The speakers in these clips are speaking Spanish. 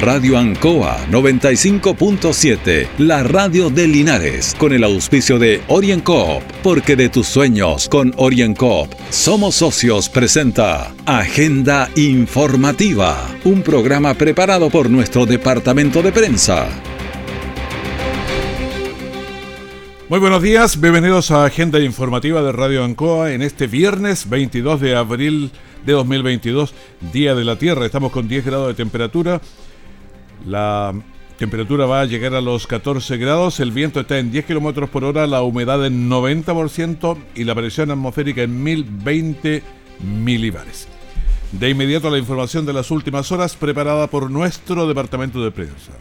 Radio Ancoa 95.7, la radio de Linares, con el auspicio de OrienCoop, porque de tus sueños con OrienCoop somos socios presenta Agenda Informativa, un programa preparado por nuestro departamento de prensa. Muy buenos días, bienvenidos a Agenda Informativa de Radio Ancoa en este viernes 22 de abril de 2022, Día de la Tierra. Estamos con 10 grados de temperatura. La temperatura va a llegar a los 14 grados, el viento está en 10 kilómetros por hora, la humedad en 90% y la presión atmosférica en 1020 milibares. De inmediato la información de las últimas horas preparada por nuestro departamento de prensa.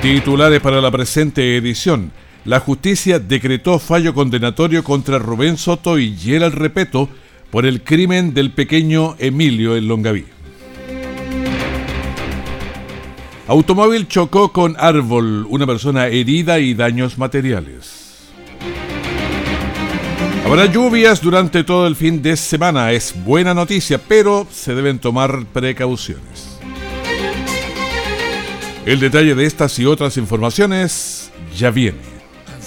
Titulares para la presente edición. La justicia decretó fallo condenatorio contra Rubén Soto y Gerald Repeto por el crimen del pequeño Emilio en Longaví. Automóvil chocó con árbol, una persona herida y daños materiales. Habrá lluvias durante todo el fin de semana, es buena noticia, pero se deben tomar precauciones. El detalle de estas y otras informaciones ya viene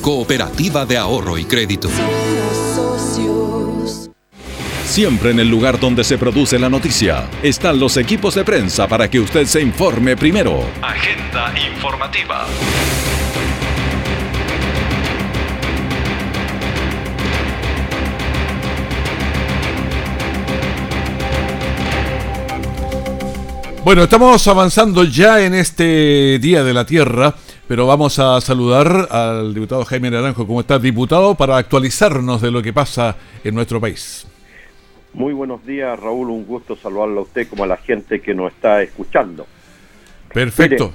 Cooperativa de Ahorro y Crédito. Siempre en el lugar donde se produce la noticia están los equipos de prensa para que usted se informe primero. Agenda informativa. Bueno, estamos avanzando ya en este Día de la Tierra pero vamos a saludar al diputado Jaime Naranjo. ¿Cómo está, diputado? Para actualizarnos de lo que pasa en nuestro país. Muy buenos días, Raúl. Un gusto saludarlo a usted como a la gente que nos está escuchando. Perfecto.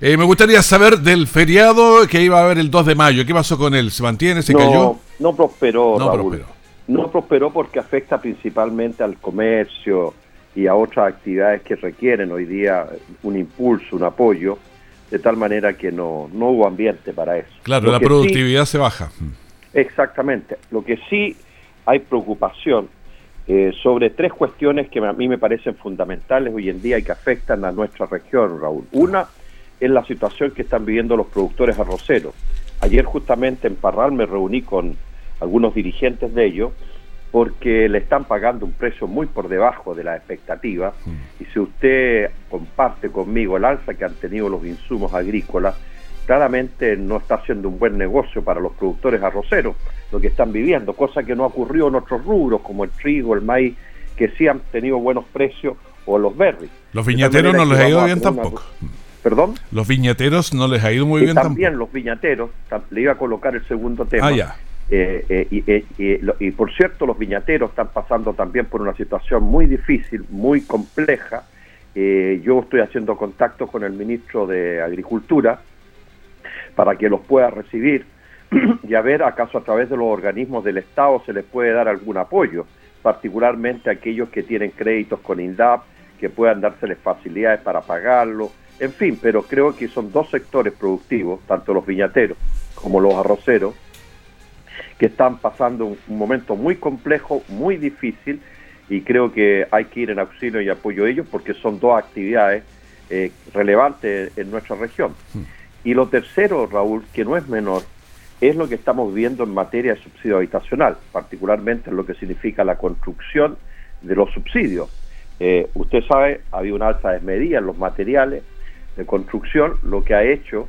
Eh, me gustaría saber del feriado que iba a haber el 2 de mayo. ¿Qué pasó con él? ¿Se mantiene? ¿Se cayó? No prosperó, no Prosperó. No prosperó porque afecta principalmente al comercio y a otras actividades que requieren hoy día un impulso, un apoyo de tal manera que no, no hubo ambiente para eso. Claro, la productividad se baja. Exactamente. Lo que sí hay preocupación eh, sobre tres cuestiones que a mí me parecen fundamentales hoy en día y que afectan a nuestra región, Raúl. Una es la situación que están viviendo los productores arroceros. Ayer justamente en Parral me reuní con algunos dirigentes de ellos porque le están pagando un precio muy por debajo de la expectativa. Mm. Y si usted comparte conmigo el alza que han tenido los insumos agrícolas, claramente no está haciendo un buen negocio para los productores arroceros, lo que están viviendo, cosa que no ha ocurrido en otros rubros como el trigo, el maíz, que sí han tenido buenos precios, o los berries. Los viñateros no les ha ido bien tampoco. ¿Perdón? Los viñateros no les ha ido muy bien también los viñateros, le iba a colocar el segundo tema. Ah, ya eh, eh, eh, y, por cierto, los viñateros están pasando también por una situación muy difícil, muy compleja. yo estoy haciendo contacto con el ministro de Agricultura para que los pueda recibir y a ver acaso a través de los organismos del Estado se les puede dar algún apoyo, particularmente aquellos que tienen créditos con INDAP, que puedan dárseles facilidades para pagarlo, en fin, pero creo que son dos sectores productivos, tanto los viñateros como los arroceros, que están pasando un, momento muy complejo, muy difícil, y creo que hay que ir en auxilio y apoyo a ellos porque son dos actividades eh, relevantes en nuestra región. Hmm. Y lo tercero, Raúl, que no es menor, es lo que estamos viendo en materia de subsidio habitacional, particularmente en lo que significa la construcción de los subsidios. Eh, usted sabe, había una alza desmedida en los materiales de construcción, lo que ha hecho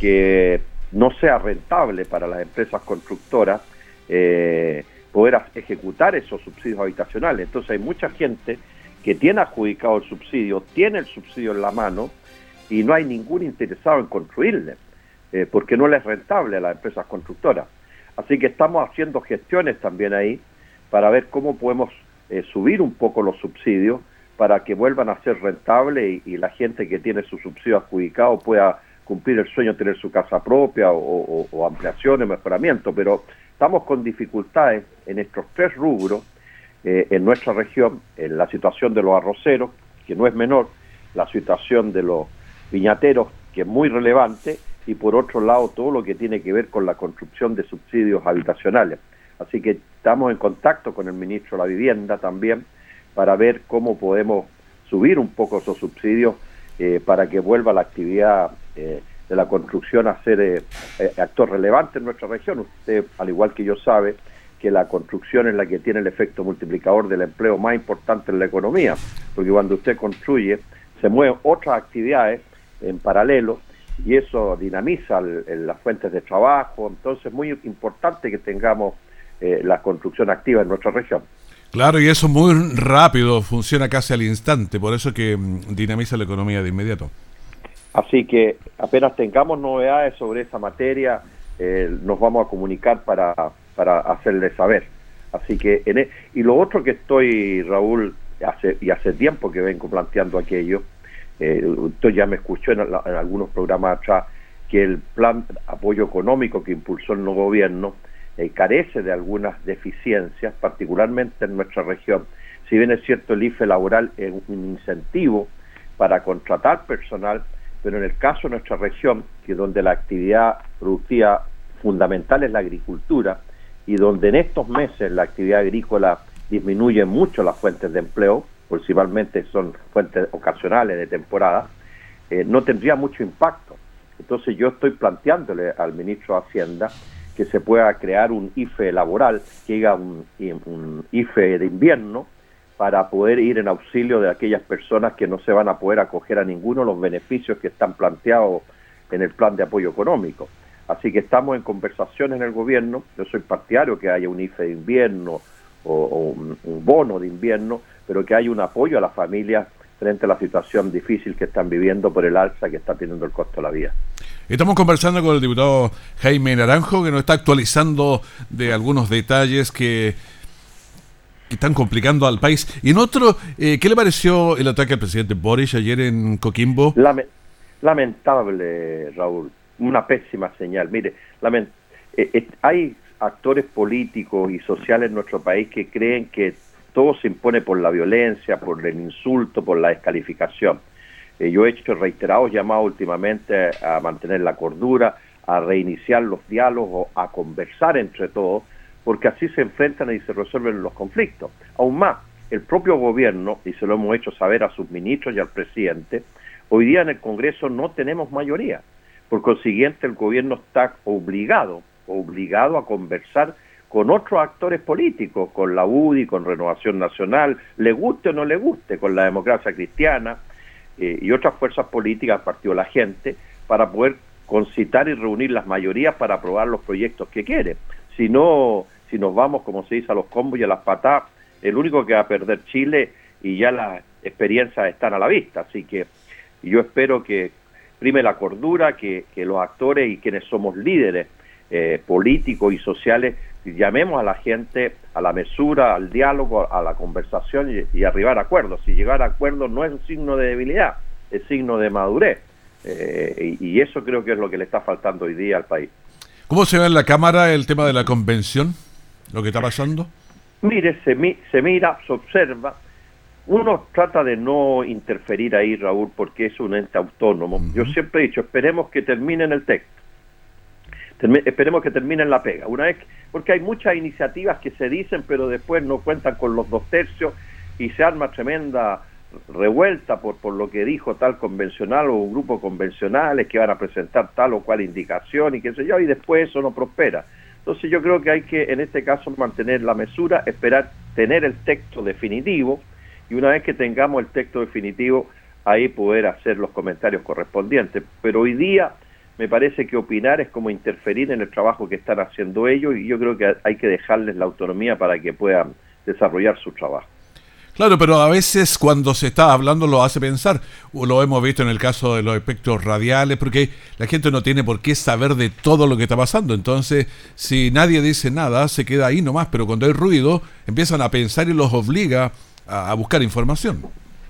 que no sea rentable para las empresas constructoras eh, poder ejecutar esos subsidios habitacionales. Entonces hay mucha gente que tiene adjudicado el subsidio, tiene el subsidio en la mano y no hay ningún interesado en construirle, eh, porque no le es rentable a las empresas constructoras. Así que estamos haciendo gestiones también ahí para ver cómo podemos eh, subir un poco los subsidios para que vuelvan a ser rentables y, la gente que tiene su subsidio adjudicado pueda cumplir el sueño de tener su casa propia o, o ampliaciones, mejoramiento, pero estamos con dificultades en estos tres rubros eh, en nuestra región, en la situación de los arroceros, que no es menor, la situación de los viñateros, que es muy relevante, y por otro lado todo lo que tiene que ver con la construcción de subsidios habitacionales. Así que estamos en contacto con el ministro de la Vivienda también para ver cómo podemos subir un poco esos subsidios eh, para que vuelva la actividad eh, de la construcción a ser eh, actor relevante en nuestra región. Usted, al igual que yo, sabe que la construcción es la que tiene el efecto multiplicador del empleo más importante en la economía, porque cuando usted construye se mueven otras actividades en paralelo y eso dinamiza las fuentes de trabajo, entonces es muy importante que tengamos la construcción activa en nuestra región. Claro, y eso muy rápido, funciona casi al instante, por eso que mm, dinamiza la economía de inmediato. Así que apenas tengamos novedades sobre esa materia, eh, nos vamos a comunicar para, para hacerle saber. Así que, en e, y lo otro que estoy, Raúl, hace, y hace tiempo que vengo planteando aquello, eh, usted ya me escuchó en, en algunos programas atrás, que el plan apoyo económico que impulsó el nuevo gobierno, eh, carece de algunas deficiencias, particularmente en nuestra región. Si bien es cierto, el IFE laboral es un incentivo para contratar personal, pero en el caso de nuestra región, que donde la actividad productiva fundamental es la agricultura, y donde en estos meses la actividad agrícola disminuye mucho las fuentes de empleo, principalmente son fuentes ocasionales de temporada, eh, no tendría mucho impacto. Entonces yo estoy planteándole al ministro de Hacienda que se pueda crear un IFE laboral, que diga un, IFE de invierno, para poder ir en auxilio de aquellas personas que no se van a poder acoger a ninguno de los beneficios que están planteados en el plan de apoyo económico. Así que estamos en conversación en el gobierno, yo soy partidario que haya un IFE de invierno o, un, bono de invierno, pero que haya un apoyo a las familias frente a la situación difícil que están viviendo por el alza que está teniendo el costo de la vida. Estamos conversando con el diputado Jaime Naranjo, que nos está actualizando de algunos detalles que, están complicando al país. Y en otro, eh, ¿qué le pareció el ataque al presidente Boris ayer en Coquimbo? lamentable, Raúl. Una pésima señal. Mire, eh, eh, hay actores políticos y sociales en nuestro país que creen que todo se impone por la violencia, por el insulto, por la descalificación. Yo he hecho reiterados llamados últimamente a mantener la cordura, a reiniciar los diálogos, a conversar entre todos, porque así se enfrentan y se resuelven los conflictos. Aún más, el propio gobierno, y se lo hemos hecho saber a sus ministros y al presidente, hoy día en el Congreso no tenemos mayoría. Por consiguiente, el gobierno está obligado, obligado a conversar con otros actores políticos, con la UDI, con Renovación Nacional, le guste o no le guste, con la democracia cristiana, eh, y otras fuerzas políticas, Partido de la Gente, para poder concitar y reunir las mayorías para aprobar los proyectos que quiere. Si no, si nos vamos, como se dice, a los combos y a las patadas, el único que va a perder Chile y ya las experiencias están a la vista. Así que yo espero que prime la cordura, que, los actores y quienes somos líderes eh, políticos y sociales llamemos a la gente a la mesura, al diálogo, a la conversación y, arribar a acuerdos. Si llegar a acuerdos no es un signo de debilidad, es signo de madurez. Eh, y, eso creo que es lo que le está faltando hoy día al país. ¿Cómo se ve en la Cámara el tema de la convención? ¿Lo que está pasando? Mire, se, se mira, se observa. Uno trata de no interferir ahí, Raúl, porque es un ente autónomo. Yo siempre he dicho, esperemos que terminen el texto esperemos que terminen la pega. Una vez, porque hay muchas iniciativas que se dicen, pero después no cuentan con los dos tercios y se arma tremenda revuelta por, por lo que dijo tal convencional o un grupo convencionales que van a presentar tal o cual indicación y qué sé yo, y después eso no prospera. Entonces yo creo que hay que en este caso mantener la mesura, esperar tener el texto definitivo y una vez que tengamos el texto definitivo ahí poder hacer los comentarios correspondientes. Pero hoy día me parece que opinar es como interferir en el trabajo que están haciendo ellos y yo creo que hay que dejarles la autonomía para que puedan desarrollar su trabajo. Claro, pero a veces cuando se está hablando lo hace pensar, lo hemos visto en el caso de los espectros radiales, porque la gente no tiene por qué saber de todo lo que está pasando, entonces si nadie dice nada, se queda ahí nomás, pero cuando hay ruido, empiezan a pensar y los obliga a, buscar información.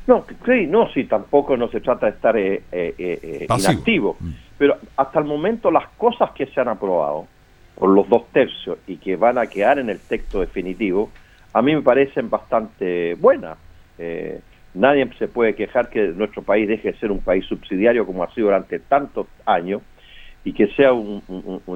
No, sí, no, sí, tampoco no se trata de estar eh, eh, eh inactivo, mm. pero hasta el momento las cosas que se han aprobado por los dos tercios y que van a quedar en el texto definitivo, a mí me parecen bastante buenas. Eh, nadie se puede quejar que nuestro país deje de ser un país subsidiario como ha sido durante tantos años y que sea un,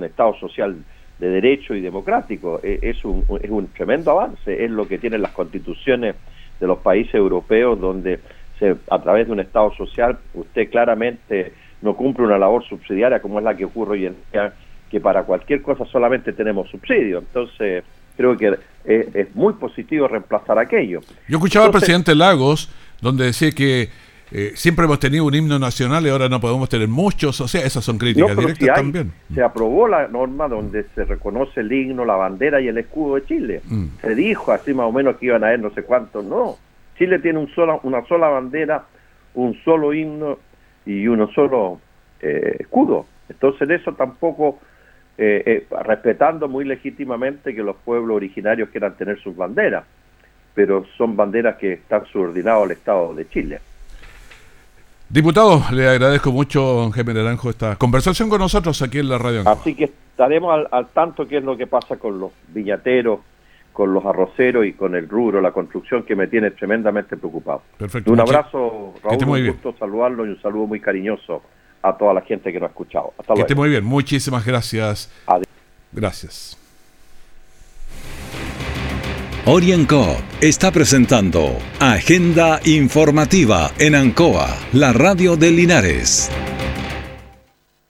Estado social de derecho y democrático. E, es un, es un tremendo avance, es lo que tienen las constituciones de los países europeos donde se, a través de un Estado social usted claramente no cumple una labor subsidiaria como es la que ocurre hoy en día, que para cualquier cosa solamente tenemos subsidio. Entonces, creo que es, muy positivo reemplazar aquello. Yo escuchaba al presidente Lagos, donde decía que eh, siempre hemos tenido un himno nacional y ahora no podemos tener muchos, o sea, esas son críticas directas también. Se aprobó la norma donde se reconoce el himno, la bandera y el escudo de Chile. Mm. Se dijo así más o menos que iban a haber no sé cuántos, no. Chile tiene un sola, una sola bandera, un solo himno y uno solo eh, escudo. Entonces eso tampoco, eh, respetando muy legítimamente que los pueblos originarios quieran tener sus banderas, pero son banderas que están subordinadas al Estado de Chile. Diputado, le agradezco mucho, don Jaime Naranjo, esta conversación con nosotros aquí en la radio. Así que estaremos al, tanto qué es lo que pasa con los viñateros, con los arroceros y con el rubro, la construcción, que me tiene tremendamente preocupado. Perfecto. Un abrazo, Raúl, un gusto saludarlo y un saludo muy cariñoso a toda la gente que nos ha escuchado. Hasta que esté muy bien, muchísimas gracias. Gracias. Orienco está presentando Agenda Informativa en Ancoa, la radio de Linares.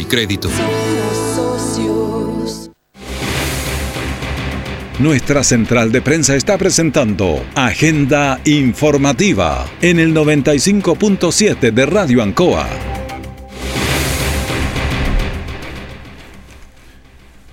y Crédito. Nuestra central de prensa está presentando Agenda Informativa en el 95.7 de Radio Ancoa.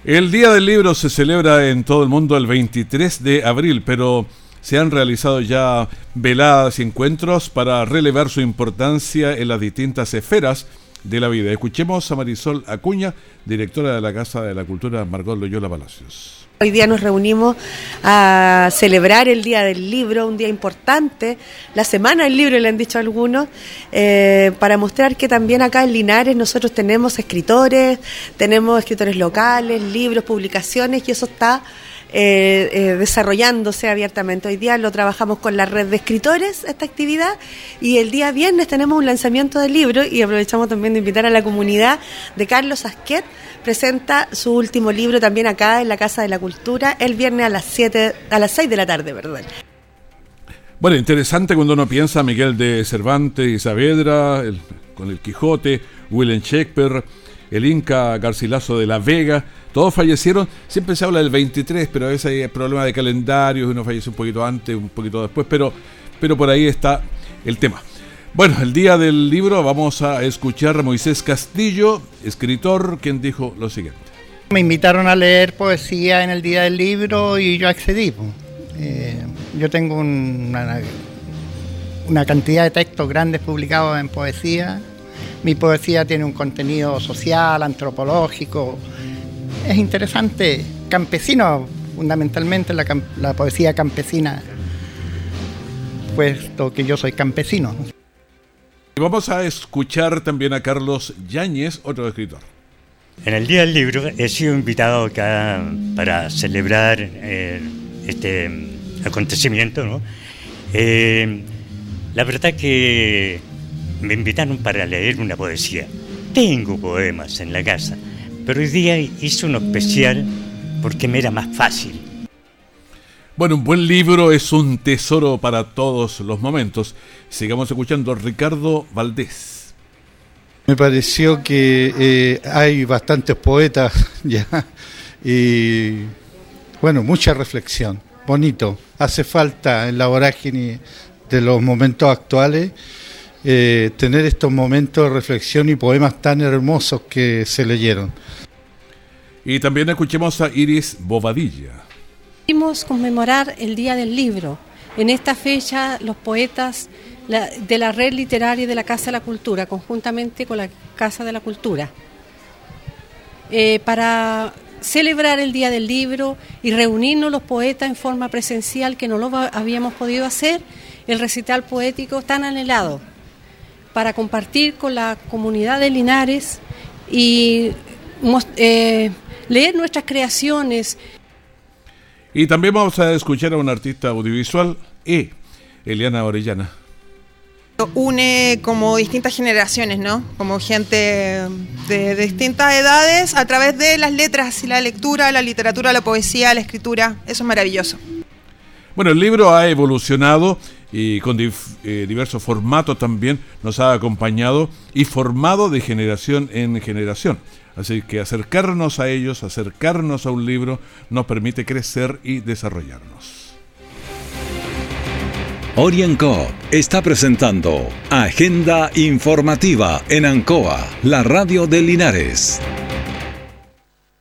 El Día del Libro se celebra en todo el mundo el 23 de abril, pero se han realizado ya veladas y encuentros para relevar su importancia en las distintas esferas de la vida. Escuchemos a Marisol Acuña, directora de la Casa de la Cultura Margot Loyola Palacios. Hoy día nos reunimos a celebrar el Día del Libro, un día importante, la Semana del Libro, le han dicho algunos, eh, para mostrar que también acá en Linares nosotros tenemos escritores, tenemos escritores locales, libros, publicaciones, y eso está eh, eh, desarrollándose abiertamente. Hoy día lo trabajamos con la red de escritores, esta actividad, y el día viernes tenemos un lanzamiento de libro y aprovechamos también de invitar a la comunidad de Carlos Asquet, presenta su último libro también acá en la Casa de la Cultura el viernes a las 7, a las 6 de la tarde, perdón. Bueno, interesante cuando uno piensa Miguel de Cervantes y Saavedra, con el Quijote, William Shakespeare, el Inca Garcilaso de la Vega, todos fallecieron, siempre se habla del 23, pero a veces hay problemas de calendario, uno fallece un poquito antes, un poquito después, pero, pero por ahí está el tema. Bueno, el día del libro vamos a escuchar a Moisés Castillo, escritor, quien dijo lo siguiente. Me invitaron a leer poesía en el día del libro y yo accedí. Eh, yo tengo una, una cantidad de textos grandes publicados en poesía. Mi poesía tiene un contenido social, antropológico, es interesante, campesino, fundamentalmente la, poesía campesina, puesto que yo soy campesino. Y vamos a escuchar también a Carlos Yáñez, otro escritor. En el Día del Libro he sido invitado acá para celebrar eh, este acontecimiento. ¿no? Eh, la verdad que me invitaron para leer una poesía. Tengo poemas en la casa, pero hoy día hice uno especial porque me era más fácil. Bueno, un buen libro es un tesoro para todos los momentos. Sigamos escuchando a Ricardo Valdés. Me pareció que eh, hay bastantes poetas ya y bueno, mucha reflexión. Bonito. Hace falta en la vorágine de los momentos actuales, eh, tener estos momentos de reflexión y poemas tan hermosos que se leyeron. Y también escuchemos a Iris Bobadilla. Queremos conmemorar el Día del Libro. En esta fecha, los poetas de la red literaria de la Casa de la Cultura, conjuntamente con la Casa de la Cultura, eh, para celebrar el Día del Libro y reunirnos los poetas en forma presencial, que no lo habíamos podido hacer, el recital poético tan anhelado, para compartir con la comunidad de Linares y eh, leer nuestras creaciones. Y también vamos a escuchar a un artista audiovisual, E, Eliana Orellana une como distintas generaciones, ¿no? Como gente de, distintas edades a través de las letras y la lectura, la literatura, la poesía, la escritura. Eso es maravilloso. Bueno, el libro ha evolucionado y con eh, diversos formatos también nos ha acompañado y formado de generación en generación. Así que acercarnos a ellos, acercarnos a un libro, nos permite crecer y desarrollarnos. Orienco está presentando Agenda Informativa en Ancoa, la radio de Linares.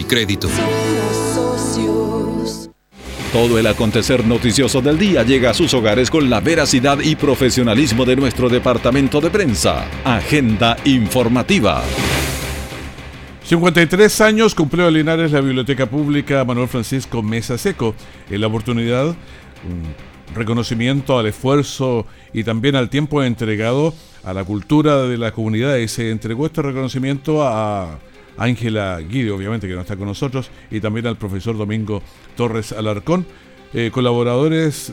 y Crédito. Todo el acontecer noticioso del día llega a sus hogares con la veracidad y profesionalismo de nuestro departamento de prensa. Agenda informativa. 53 años cumplió en Linares la Biblioteca Pública Manuel Francisco Mesa Seco. En la oportunidad, un reconocimiento al esfuerzo y también al tiempo entregado a la cultura de la comunidad y se entregó este reconocimiento a Ángela Guido, obviamente, que no está con nosotros, y también al profesor Domingo Torres Alarcón, eh, colaboradores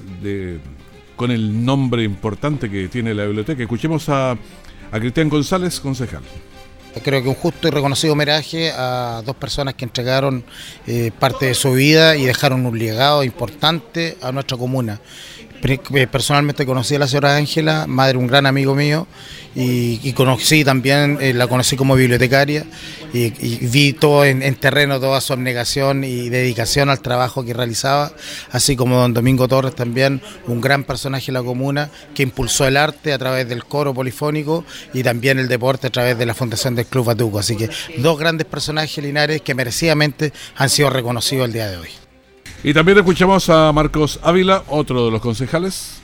con el nombre importante que tiene la biblioteca. Escuchemos a, a Cristian González, concejal. Creo que un justo y reconocido homenaje a dos personas que entregaron eh, parte de su vida y dejaron un legado importante a nuestra comuna. Eh, personalmente conocí a la señora Ángela, madre un gran amigo mío, y, conocí también, eh, la conocí como bibliotecaria y, vi todo en, terreno, toda su abnegación y dedicación al trabajo que realizaba, así como don Domingo Torres también, un gran personaje de la comuna que impulsó el arte a través del coro polifónico y también el deporte a través de la fundación del Club Batuco. Así que dos grandes personajes linares que merecidamente han sido reconocidos el día de hoy. Y también escuchamos a Marcos Ávila, otro de los concejales.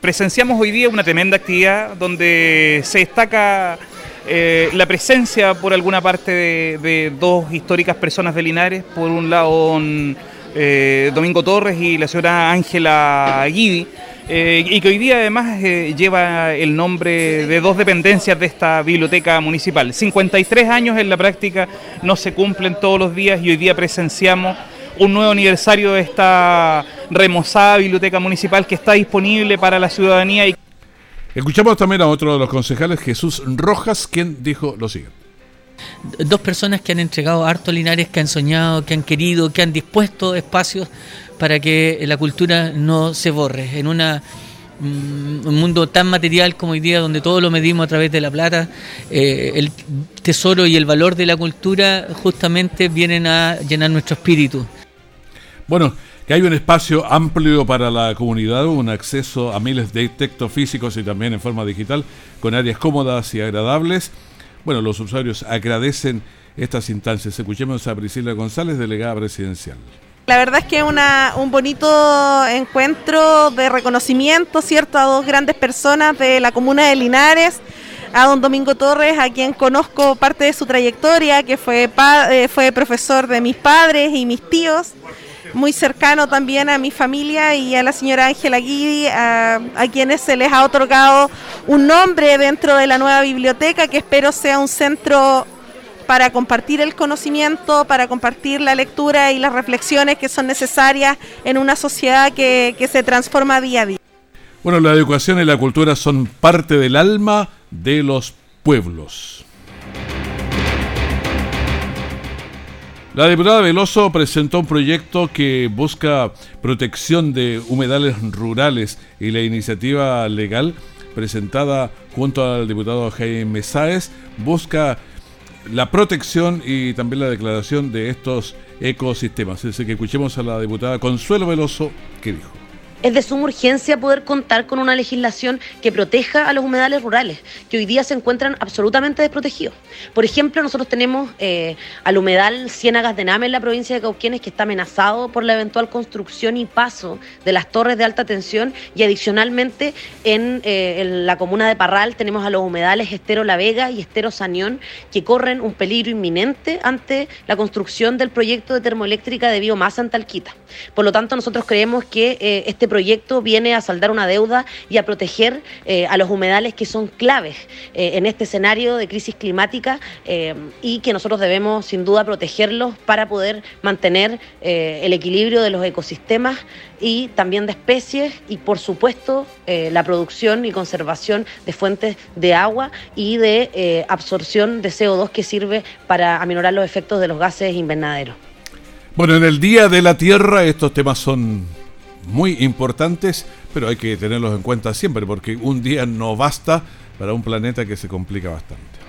Presenciamos hoy día una tremenda actividad donde se destaca eh, la presencia por alguna parte de, dos históricas personas de Linares, por un lado eh, Domingo Torres y la señora Ángela Guidi, eh, y que hoy día además lleva el nombre de dos dependencias de esta biblioteca municipal. 53 años en la práctica no se cumplen todos los días y hoy día presenciamos un nuevo aniversario de esta remozada biblioteca municipal que está disponible para la ciudadanía. Y... Escuchamos también a otro de los concejales, Jesús Rojas, quien dijo lo siguiente. Dos personas que han entregado harto Linares, que han soñado, que han querido, que han dispuesto espacios para que la cultura no se borre. En una mm, un mundo tan material como hoy día, donde todo lo medimos a través de la plata, eh, el tesoro y el valor de la cultura justamente vienen a llenar nuestro espíritu. Bueno, que hay un espacio amplio para la comunidad, un acceso a miles de textos físicos y también en forma digital, con áreas cómodas y agradables. Bueno, los usuarios agradecen estas instancias. Escuchemos a Priscila González, delegada presidencial. La verdad es que es un bonito encuentro de reconocimiento, ¿cierto?, a dos grandes personas de la comuna de Linares, a don Domingo Torres, a quien conozco parte de su trayectoria, que fue, eh, fue profesor de mis padres y mis tíos muy cercano también a mi familia y a la señora Ángela Guidi, a, quienes se les ha otorgado un nombre dentro de la nueva biblioteca que espero sea un centro para compartir el conocimiento, para compartir la lectura y las reflexiones que son necesarias en una sociedad que, que se transforma día a día. Bueno, la educación y la cultura son parte del alma de los pueblos. La diputada Veloso presentó un proyecto que busca protección de humedales rurales y la iniciativa legal presentada junto al diputado Jaime Sáez busca la protección y también la declaración de estos ecosistemas. Así que escuchemos a la diputada Consuelo Veloso que dijo. Es de suma urgencia poder contar con una legislación que proteja a los humedales rurales, que hoy día se encuentran absolutamente desprotegidos. Por ejemplo, nosotros tenemos eh, al humedal Ciénagas de Name en la provincia de Cauquienes que está amenazado por la eventual construcción y paso de las torres de alta tensión y adicionalmente en, eh, en la comuna de Parral tenemos a los humedales Estero La Vega y Estero Sañón que corren un peligro inminente ante la construcción del proyecto de termoeléctrica de biomasa en Talquita. Por lo tanto, nosotros creemos que eh, este proyecto viene a saldar una deuda y a proteger eh, a los humedales que son claves eh, en este escenario de crisis climática y que nosotros debemos sin duda protegerlos para poder mantener el equilibrio de los ecosistemas y también de especies y por supuesto la producción y conservación de fuentes de agua y de absorción de CO2 que sirve para aminorar los efectos de los gases invernaderos. Bueno, en el Día de la Tierra estos temas son muy importantes, pero hay que tenerlos en cuenta siempre, porque un día no basta para un planeta que se complica bastante.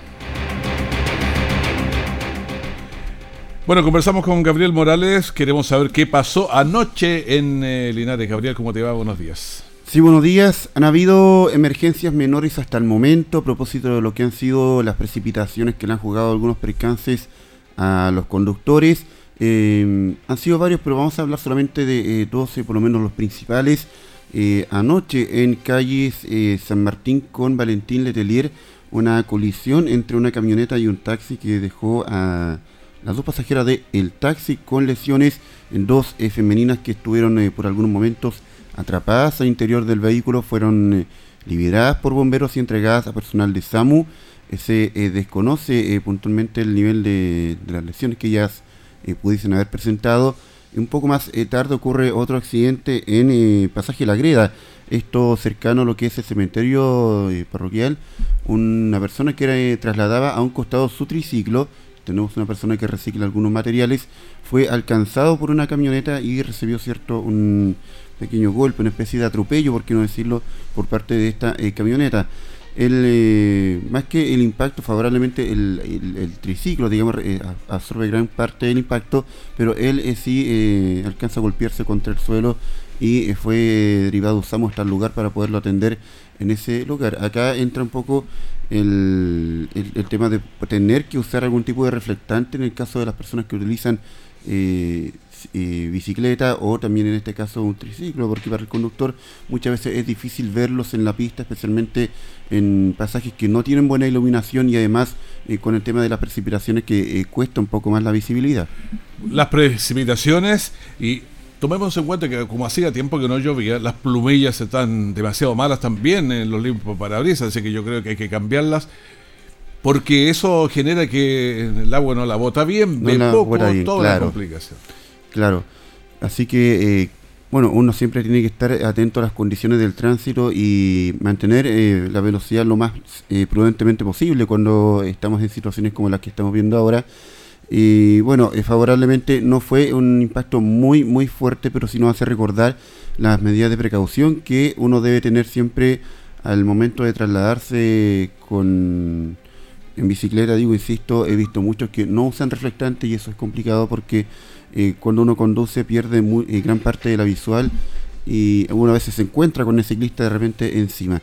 Bueno, conversamos con Gabriel Morales, queremos saber qué pasó anoche en eh, Linares. Gabriel, ¿cómo te va? Buenos días. Sí, buenos días. Han habido emergencias menores hasta el momento a propósito de lo que han sido las precipitaciones que le han jugado algunos percances a los conductores. Eh, han sido varios, pero vamos a hablar solamente de 12, eh, por lo menos los principales. Eh, anoche en calles San Martín con Valentín Letelier, una colisión entre una camioneta y un taxi que dejó a las dos pasajeras del el taxi con lesiones en dos femeninas que estuvieron por algunos momentos atrapadas al interior del vehículo, fueron liberadas por bomberos y entregadas a personal de SAMU. Se desconoce puntualmente el nivel de, de las lesiones que ellas eh, pudiesen haber presentado. Un poco más eh, tarde ocurre otro accidente en eh, Pasaje La Greda, esto cercano a lo que es el cementerio parroquial. Una persona que era, trasladaba a un costado su triciclo, tenemos una persona que recicla algunos materiales, fue alcanzado por una camioneta y recibió cierto un pequeño golpe, una especie de atropello, por qué no decirlo, por parte de esta camioneta el, eh, más que el impacto, favorablemente el, triciclo, digamos, eh, absorbe gran parte del impacto, pero él eh, sí alcanza a golpearse contra el suelo y fue derivado, usamos hasta el lugar para poderlo atender en ese lugar. Acá entra un poco el, el, tema de tener que usar algún tipo de reflectante en el caso de las personas que utilizan bicicleta o también en este caso un triciclo, porque para el conductor muchas veces es difícil verlos en la pista, especialmente en pasajes que no tienen buena iluminación y además eh, con el tema de las precipitaciones que eh, cuesta un poco más la visibilidad. Las precipitaciones y tomemos en cuenta que como hacía tiempo que no llovía, las plumillas están demasiado malas también en los limpos parabrisas, así que yo creo que hay que cambiarlas porque eso genera que el agua no la bota bien, de poco, toda la complicación. Claro, así que, eh, bueno, uno siempre tiene que estar atento a las condiciones del tránsito y mantener eh, la velocidad lo más eh, prudentemente posible cuando estamos en situaciones como las que estamos viendo ahora. Y bueno, favorablemente no fue un impacto muy, muy fuerte, pero sí nos hace recordar las medidas de precaución que uno debe tener siempre al momento de trasladarse con en bicicleta, digo, insisto, he visto muchos que no usan reflectante y eso es complicado porque eh, cuando uno conduce pierde eh, gran parte de la visual y algunas veces se encuentra con el ciclista de repente encima.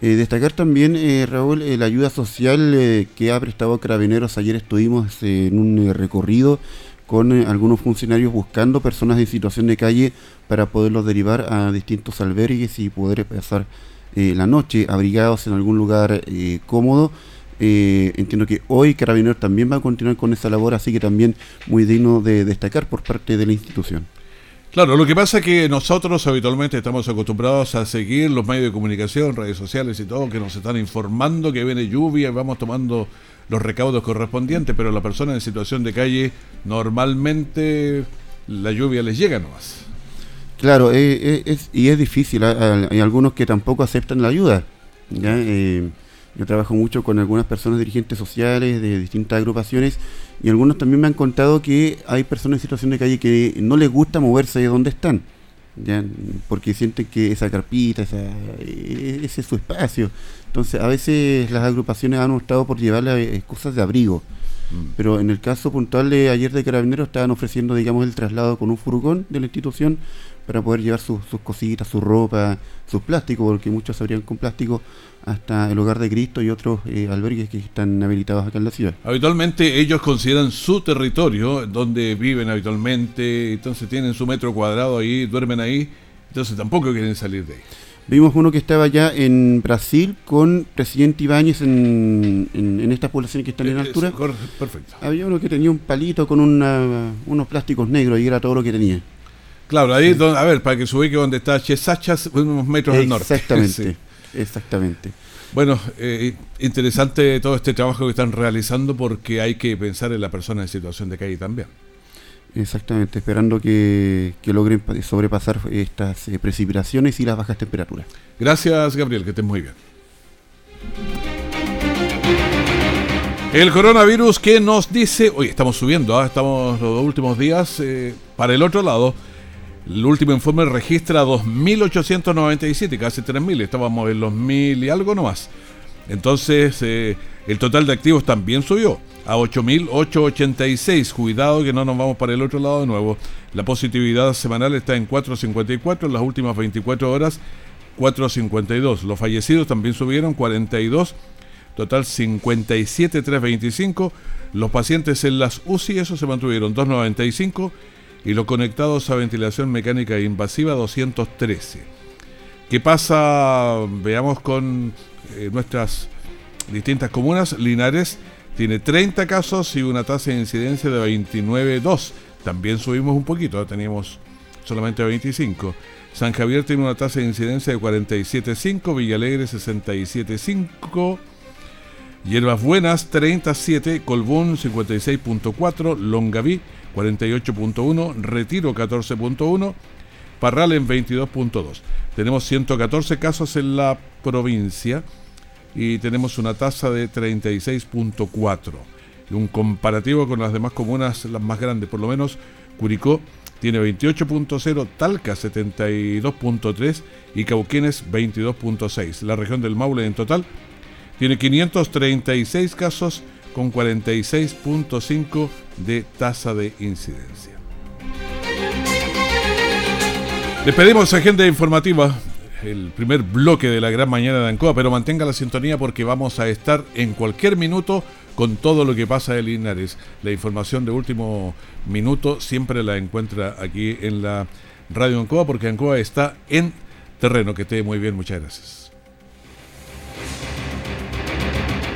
Eh, destacar también, Raúl, la ayuda social que ha prestado Carabineros. Ayer estuvimos en un recorrido con algunos funcionarios buscando personas en situación de calle para poderlos derivar a distintos albergues y poder pasar la noche abrigados en algún lugar cómodo. Eh, entiendo que hoy Carabineros también va a continuar con esa labor, así que también muy digno de destacar por parte de la institución. Claro, lo que pasa es que nosotros habitualmente estamos acostumbrados a seguir los medios de comunicación, redes sociales y todo, que nos están informando que viene lluvia y vamos tomando los recaudos correspondientes, pero la persona en situación de calle normalmente la lluvia les llega nomás. Claro, eh, eh, es, y es difícil. Hay algunos que tampoco aceptan la ayuda. ¿ya? Eh, yo trabajo mucho con algunas personas dirigentes sociales de distintas agrupaciones y algunos también me han contado que hay personas en situación de calle que no les gusta moverse de donde están, ¿ya? porque sienten que esa carpita, esa, e, ese es su espacio. Entonces, a veces las agrupaciones han optado por llevarle cosas de abrigo. Mm. Pero en el caso puntual de ayer de Carabineros estaban ofreciendo, digamos, el traslado con un furgón de la institución para poder llevar sus, cositas, su ropa, sus plásticos, porque muchos se con plástico hasta el hogar de Cristo y otros eh, albergues que están habilitados acá en la ciudad. Habitualmente ellos consideran su territorio, donde viven habitualmente, entonces tienen su metro cuadrado ahí, duermen ahí, entonces tampoco quieren salir de ahí. Vimos uno que estaba ya en Brasil con presidente Ibáñez en, en, estas poblaciones que están en eh, altura. perfecto. Había uno que tenía un palito con unos plásticos negros y era todo lo que tenía. Claro, ahí, a ver, para que se ubique donde está Chesachas, unos metros al norte. Exactamente, exactamente. Bueno, eh, interesante todo este trabajo que están realizando porque hay que pensar en la persona en situación de calle también. Exactamente, esperando que, logren sobrepasar estas eh, precipitaciones y las bajas temperaturas. Gracias, Gabriel, que estés muy bien. El coronavirus que nos dice, hoy estamos subiendo, ¿ah? estamos los últimos días eh, para el otro lado. El último informe registra 2.897, casi 3.000, estábamos en los 1.000 y algo nomás. Entonces, eh, el total de activos también subió a 8.886. Cuidado que no nos vamos para el otro lado de nuevo. La positividad semanal está en 4.54 en las últimas 24 horas. 4.52. Los fallecidos también subieron 42. Total 57.325. Los pacientes en las UCI, eso se mantuvieron 295 y los conectados a ventilación mecánica invasiva 213. ¿Qué pasa? Veamos con eh, nuestras distintas comunas. Linares tiene 30 casos y una tasa de incidencia de 29,2. También subimos un poquito, teníamos solamente 25. San Javier tiene una tasa de incidencia de 47,5, Villalegre 67,5. Hierbas Buenas 37, Colbún 56.4, Longaví 48.1, Retiro 14.1, Parral en 22.2. Tenemos 114 casos en la provincia y tenemos una tasa de 36.4. Un comparativo con las demás comunas, las más grandes, por lo menos Curicó tiene 28.0, Talca 72.3 y Cauquenes 22.6. La región del Maule en total tiene 536 casos con 46.5 de tasa de incidencia. Despedimos agenda informativa, el primer bloque de la gran mañana de Ancoa, pero mantenga la sintonía porque vamos a estar en cualquier minuto con todo lo que pasa en Linares. La información de último minuto siempre la encuentra aquí en la Radio Ancoa porque Ancoa está en terreno. Que esté muy bien, muchas gracias.